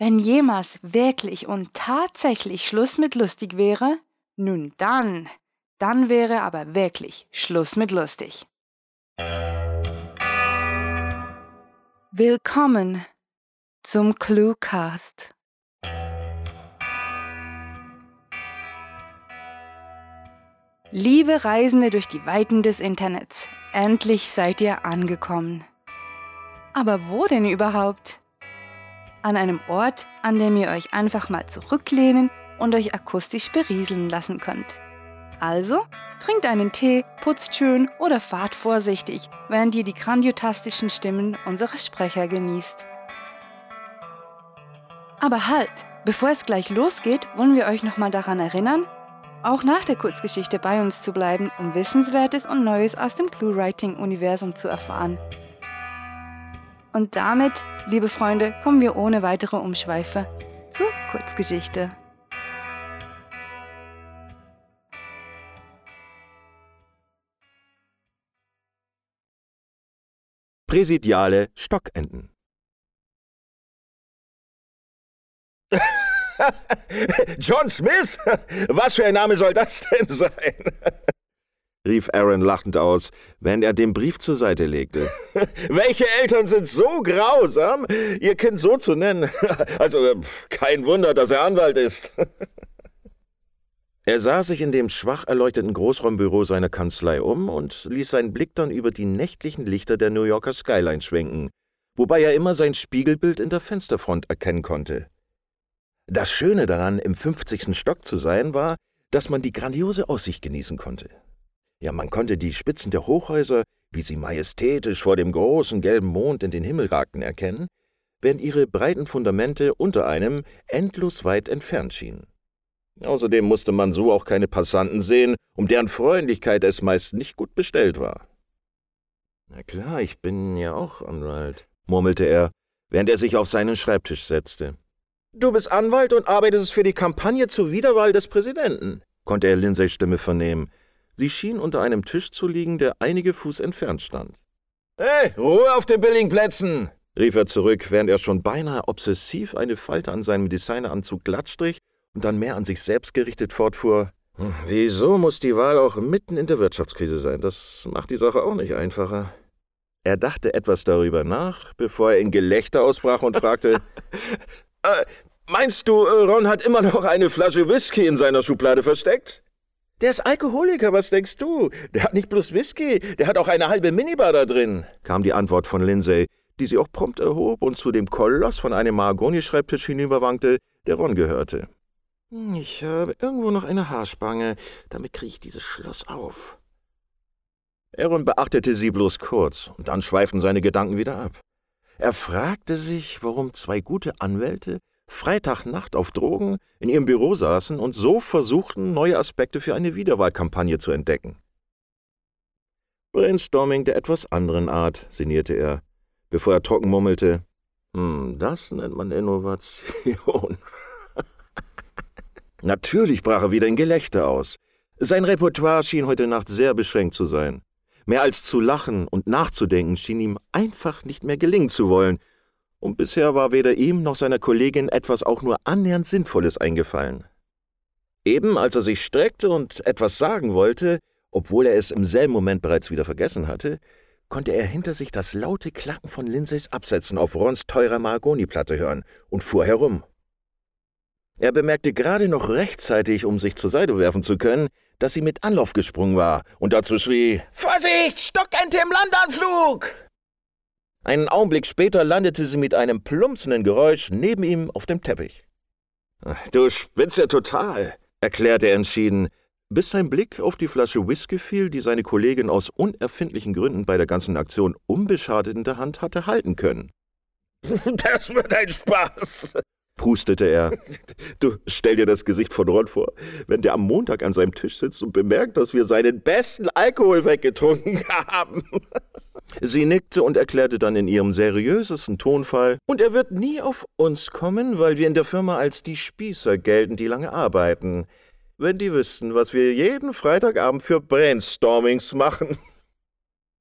Wenn jemals wirklich und tatsächlich Schluss mit lustig wäre, nun dann, dann wäre aber wirklich Schluss mit lustig. Willkommen zum Cluecast. Liebe Reisende durch die Weiten des Internets, endlich seid ihr angekommen. Aber wo denn überhaupt? An einem Ort, an dem ihr euch einfach mal zurücklehnen und euch akustisch berieseln lassen könnt. Also, trinkt einen Tee, putzt schön oder fahrt vorsichtig, während ihr die grandiotastischen Stimmen unserer Sprecher genießt. Aber halt, bevor es gleich losgeht, wollen wir euch nochmal daran erinnern, auch nach der Kurzgeschichte bei uns zu bleiben, um Wissenswertes und Neues aus dem Clue-Writing-Universum zu erfahren. Und damit, liebe Freunde, kommen wir ohne weitere Umschweife zur Kurzgeschichte. Präsidiale Stockenten John Smith? Was für ein Name soll das denn sein? rief Aaron lachend aus, während er den Brief zur Seite legte. Welche Eltern sind so grausam, ihr Kind so zu nennen? Also kein Wunder, dass er Anwalt ist. Er sah sich in dem schwach erleuchteten Großraumbüro seiner Kanzlei um und ließ seinen Blick dann über die nächtlichen Lichter der New Yorker Skyline schwenken, wobei er immer sein Spiegelbild in der Fensterfront erkennen konnte. Das Schöne daran, im 50. Stock zu sein, war, dass man die grandiose Aussicht genießen konnte. Ja, man konnte die Spitzen der Hochhäuser, wie sie majestätisch vor dem großen gelben Mond in den Himmel ragten, erkennen, während ihre breiten Fundamente unter einem endlos weit entfernt schienen. Außerdem musste man so auch keine Passanten sehen, um deren Freundlichkeit es meist nicht gut bestellt war. Na klar, ich bin ja auch Anwalt, murmelte er, während er sich auf seinen Schreibtisch setzte. Du bist Anwalt und arbeitest für die Kampagne zur Wiederwahl des Präsidenten, konnte er Lindsays Stimme vernehmen. Sie schien unter einem Tisch zu liegen, der einige Fuß entfernt stand. Hey, Ruhe auf den billigen Plätzen! rief er zurück, während er schon beinahe obsessiv eine Falte an seinem Designeranzug glattstrich und dann mehr an sich selbst gerichtet fortfuhr. Hm, wieso muss die Wahl auch mitten in der Wirtschaftskrise sein? Das macht die Sache auch nicht einfacher. Er dachte etwas darüber nach, bevor er in Gelächter ausbrach und fragte: äh, Meinst du, äh, Ron hat immer noch eine Flasche Whisky in seiner Schublade versteckt? Der ist Alkoholiker, was denkst du? Der hat nicht bloß Whisky, der hat auch eine halbe Minibar da drin, kam die Antwort von Lindsay, die sie auch prompt erhob und zu dem Koloss von einem Mahagoni-Schreibtisch hinüberwankte, der Ron gehörte. Ich habe irgendwo noch eine Haarspange, damit kriege ich dieses Schloss auf. Aaron beachtete sie bloß kurz, und dann schweiften seine Gedanken wieder ab. Er fragte sich, warum zwei gute Anwälte Freitagnacht auf Drogen in ihrem Büro saßen und so versuchten, neue Aspekte für eine Wiederwahlkampagne zu entdecken. Brainstorming der etwas anderen Art, sinnierte er, bevor er trocken murmelte, hm, das nennt man Innovation. Natürlich brach er wieder in Gelächter aus. Sein Repertoire schien heute Nacht sehr beschränkt zu sein. Mehr als zu lachen und nachzudenken schien ihm einfach nicht mehr gelingen zu wollen, und bisher war weder ihm noch seiner Kollegin etwas auch nur annähernd Sinnvolles eingefallen. Eben als er sich streckte und etwas sagen wollte, obwohl er es im selben Moment bereits wieder vergessen hatte, konnte er hinter sich das laute Klacken von Lindsays Absätzen auf Rons teurer Mahagoniplatte hören und fuhr herum. Er bemerkte gerade noch rechtzeitig, um sich zur Seite werfen zu können, dass sie mit Anlauf gesprungen war und dazu schrie: Vorsicht, Stockente im Landanflug! Einen Augenblick später landete sie mit einem plumpsenden Geräusch neben ihm auf dem Teppich. Du spinnst ja total, erklärte er entschieden, bis sein Blick auf die Flasche Whisky fiel, die seine Kollegin aus unerfindlichen Gründen bei der ganzen Aktion unbeschadet in der Hand hatte halten können. Das wird ein Spaß, prustete er. Du stell dir das Gesicht von Ron vor, wenn der am Montag an seinem Tisch sitzt und bemerkt, dass wir seinen besten Alkohol weggetrunken haben. Sie nickte und erklärte dann in ihrem seriösesten Tonfall, und er wird nie auf uns kommen, weil wir in der Firma als die Spießer gelten, die lange arbeiten. Wenn die wüssten, was wir jeden Freitagabend für Brainstormings machen.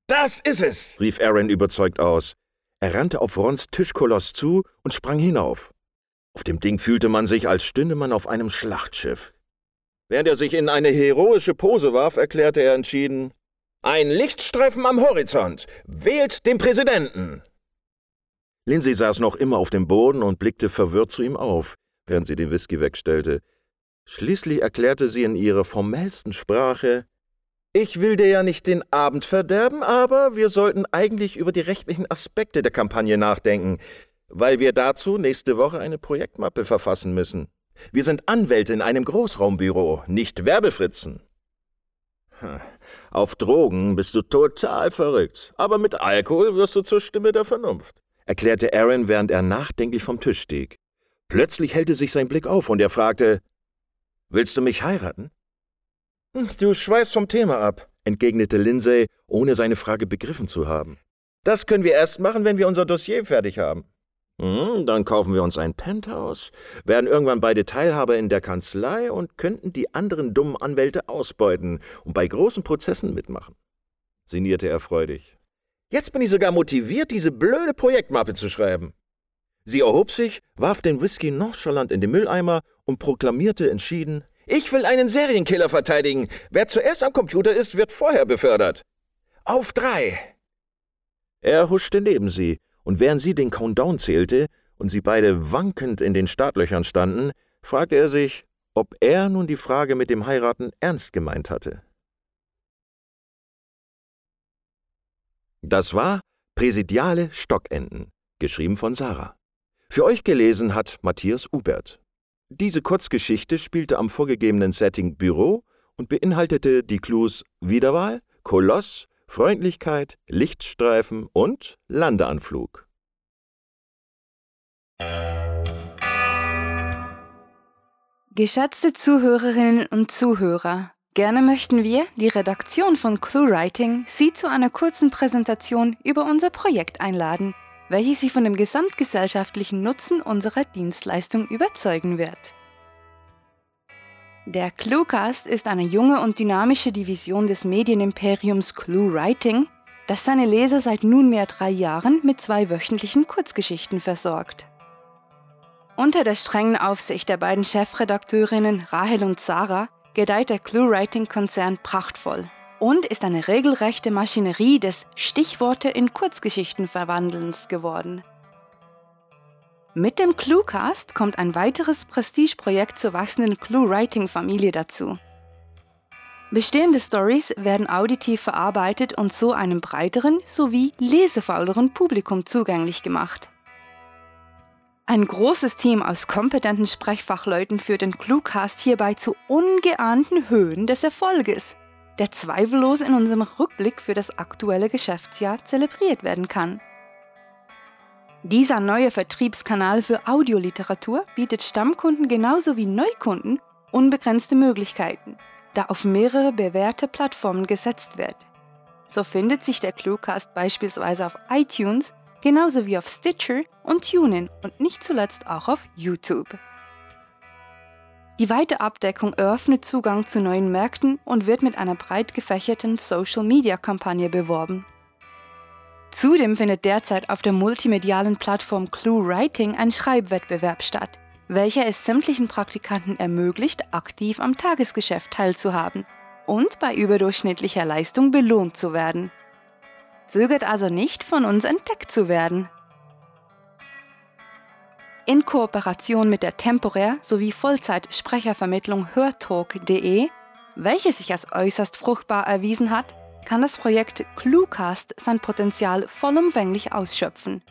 Das ist es, rief Aaron überzeugt aus. Er rannte auf Rons Tischkoloss zu und sprang hinauf. Auf dem Ding fühlte man sich, als stünde man auf einem Schlachtschiff. Während er sich in eine heroische Pose warf, erklärte er entschieden: Ein Lichtstreifen am Horizont! Wählt den Präsidenten! Lindsay saß noch immer auf dem Boden und blickte verwirrt zu ihm auf, während sie den Whisky wegstellte. Schließlich erklärte sie in ihrer formellsten Sprache Ich will dir ja nicht den Abend verderben, aber wir sollten eigentlich über die rechtlichen Aspekte der Kampagne nachdenken weil wir dazu nächste Woche eine Projektmappe verfassen müssen. Wir sind Anwälte in einem Großraumbüro, nicht Werbefritzen. Auf Drogen bist du total verrückt, aber mit Alkohol wirst du zur Stimme der Vernunft, erklärte Aaron, während er nachdenklich vom Tisch stieg. Plötzlich hellte sich sein Blick auf und er fragte, Willst du mich heiraten? Hm, du schweißt vom Thema ab, entgegnete Lindsay, ohne seine Frage begriffen zu haben. Das können wir erst machen, wenn wir unser Dossier fertig haben. Hm, dann kaufen wir uns ein Penthouse, werden irgendwann beide Teilhaber in der Kanzlei und könnten die anderen dummen Anwälte ausbeuten und bei großen Prozessen mitmachen. Sinnierte er freudig. Jetzt bin ich sogar motiviert, diese blöde Projektmappe zu schreiben. Sie erhob sich, warf den Whisky nonchalant in den Mülleimer und proklamierte entschieden: Ich will einen Serienkiller verteidigen. Wer zuerst am Computer ist, wird vorher befördert. Auf drei! Er huschte neben sie und während sie den Countdown zählte und sie beide wankend in den Startlöchern standen, fragte er sich, ob er nun die Frage mit dem Heiraten ernst gemeint hatte. Das war Präsidiale Stockenten, geschrieben von Sarah. Für euch gelesen hat Matthias Ubert. Diese Kurzgeschichte spielte am vorgegebenen Setting Büro und beinhaltete die Clues Wiederwahl, Koloss, Freundlichkeit, Lichtstreifen und Landeanflug. Geschätzte Zuhörerinnen und Zuhörer, gerne möchten wir, die Redaktion von ClueWriting, Sie zu einer kurzen Präsentation über unser Projekt einladen, welches Sie von dem gesamtgesellschaftlichen Nutzen unserer Dienstleistung überzeugen wird. Der Cluecast ist eine junge und dynamische Division des Medienimperiums ClueWriting, das seine Leser seit nunmehr drei Jahren mit zwei wöchentlichen Kurzgeschichten versorgt. Unter der strengen Aufsicht der beiden Chefredakteurinnen Rahel und Sarah gedeiht der ClueWriting-Konzern prachtvoll und ist eine regelrechte Maschinerie des Stichworte in Kurzgeschichten verwandelns geworden. Mit dem Cluecast kommt ein weiteres Prestigeprojekt zur wachsenden Clue-Writing-Familie dazu. Bestehende Stories werden auditiv verarbeitet und so einem breiteren sowie lesefauleren Publikum zugänglich gemacht. Ein großes Team aus kompetenten Sprechfachleuten führt den Cluecast hierbei zu ungeahnten Höhen des Erfolges, der zweifellos in unserem Rückblick für das aktuelle Geschäftsjahr zelebriert werden kann. Dieser neue Vertriebskanal für Audioliteratur bietet Stammkunden genauso wie Neukunden unbegrenzte Möglichkeiten, da auf mehrere bewährte Plattformen gesetzt wird. So findet sich der Cluecast beispielsweise auf iTunes, genauso wie auf Stitcher und TuneIn und nicht zuletzt auch auf YouTube. Die weite Abdeckung eröffnet Zugang zu neuen Märkten und wird mit einer breit gefächerten Social-Media-Kampagne beworben. Zudem findet derzeit auf der multimedialen Plattform ClueWriting ein Schreibwettbewerb statt, welcher es sämtlichen Praktikanten ermöglicht, aktiv am Tagesgeschäft teilzuhaben und bei überdurchschnittlicher Leistung belohnt zu werden. Zögert also nicht, von uns entdeckt zu werden. In Kooperation mit der temporär sowie Vollzeit-Sprechervermittlung hörtalk.de, welche sich als äußerst fruchtbar erwiesen hat, kann das Projekt Cluecast sein Potenzial vollumfänglich ausschöpfen.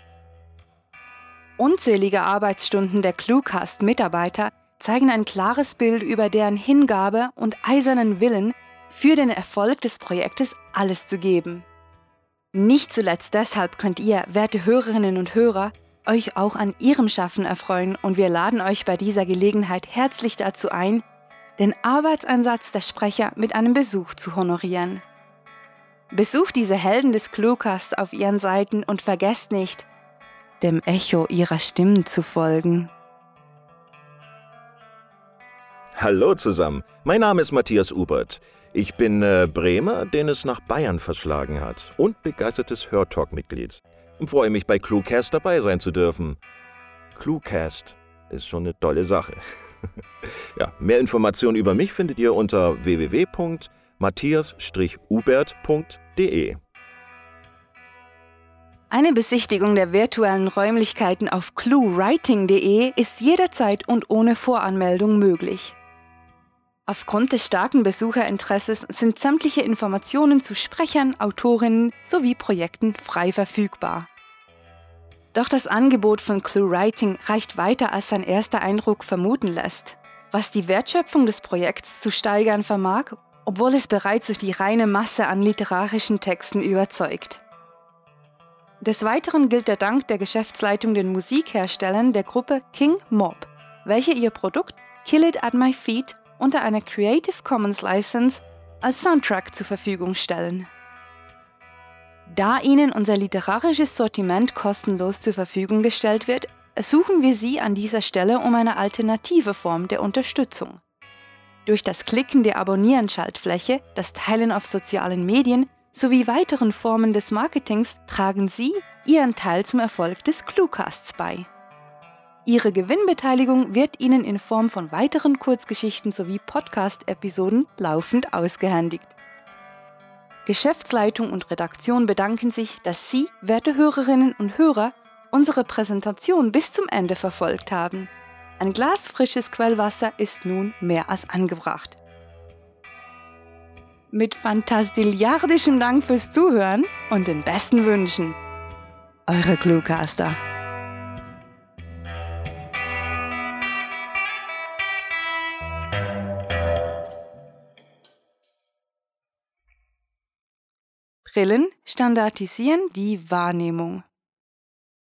Unzählige Arbeitsstunden der Cluecast-Mitarbeiter zeigen ein klares Bild über deren Hingabe und eisernen Willen, für den Erfolg des Projektes alles zu geben. Nicht zuletzt deshalb könnt ihr, werte Hörerinnen und Hörer, euch auch an ihrem Schaffen erfreuen und wir laden euch bei dieser Gelegenheit herzlich dazu ein, den Arbeitseinsatz der Sprecher mit einem Besuch zu honorieren. Besucht diese Helden des Cluecasts auf ihren Seiten und vergesst nicht, dem Echo ihrer Stimmen zu folgen. Hallo zusammen, mein Name ist Matthias Ubert. Ich bin äh, Bremer, den es nach Bayern verschlagen hat und begeistertes Hörtalk-Mitglied. Freue mich bei Cluecast dabei sein zu dürfen. Cluecast, ist schon eine tolle Sache. ja, mehr Informationen über mich findet ihr unter www.matthias-ubert.de. Eine Besichtigung der virtuellen Räumlichkeiten auf cluewriting.de ist jederzeit und ohne Voranmeldung möglich. Aufgrund des starken Besucherinteresses sind sämtliche Informationen zu Sprechern, Autorinnen sowie Projekten frei verfügbar. Doch das Angebot von ClueWriting reicht weiter, als sein erster Eindruck vermuten lässt. Was die Wertschöpfung des Projekts zu steigern vermag, obwohl es bereits durch die reine Masse an literarischen Texten überzeugt. Des Weiteren gilt der Dank der Geschäftsleitung den Musikherstellern der Gruppe King Mob, welche ihr Produkt Kill It at My Feet unter einer Creative Commons License als Soundtrack zur Verfügung stellen. Da Ihnen unser literarisches Sortiment kostenlos zur Verfügung gestellt wird, ersuchen wir Sie an dieser Stelle um eine alternative Form der Unterstützung. Durch das Klicken der Abonnieren-Schaltfläche, das Teilen auf sozialen Medien sowie weiteren Formen des Marketings tragen Sie Ihren Teil zum Erfolg des Cluecasts bei. Ihre Gewinnbeteiligung wird Ihnen in Form von weiteren Kurzgeschichten sowie Podcast-Episoden laufend ausgehändigt. Geschäftsleitung und Redaktion bedanken sich, dass Sie, werte Hörerinnen und Hörer, unsere Präsentation bis zum Ende verfolgt haben. Ein Glas frisches Quellwasser ist nun mehr als angebracht. Mit fantastilliardischem Dank fürs Zuhören und den besten Wünschen. Eure Cluecaster. Brillen standardisieren die Wahrnehmung.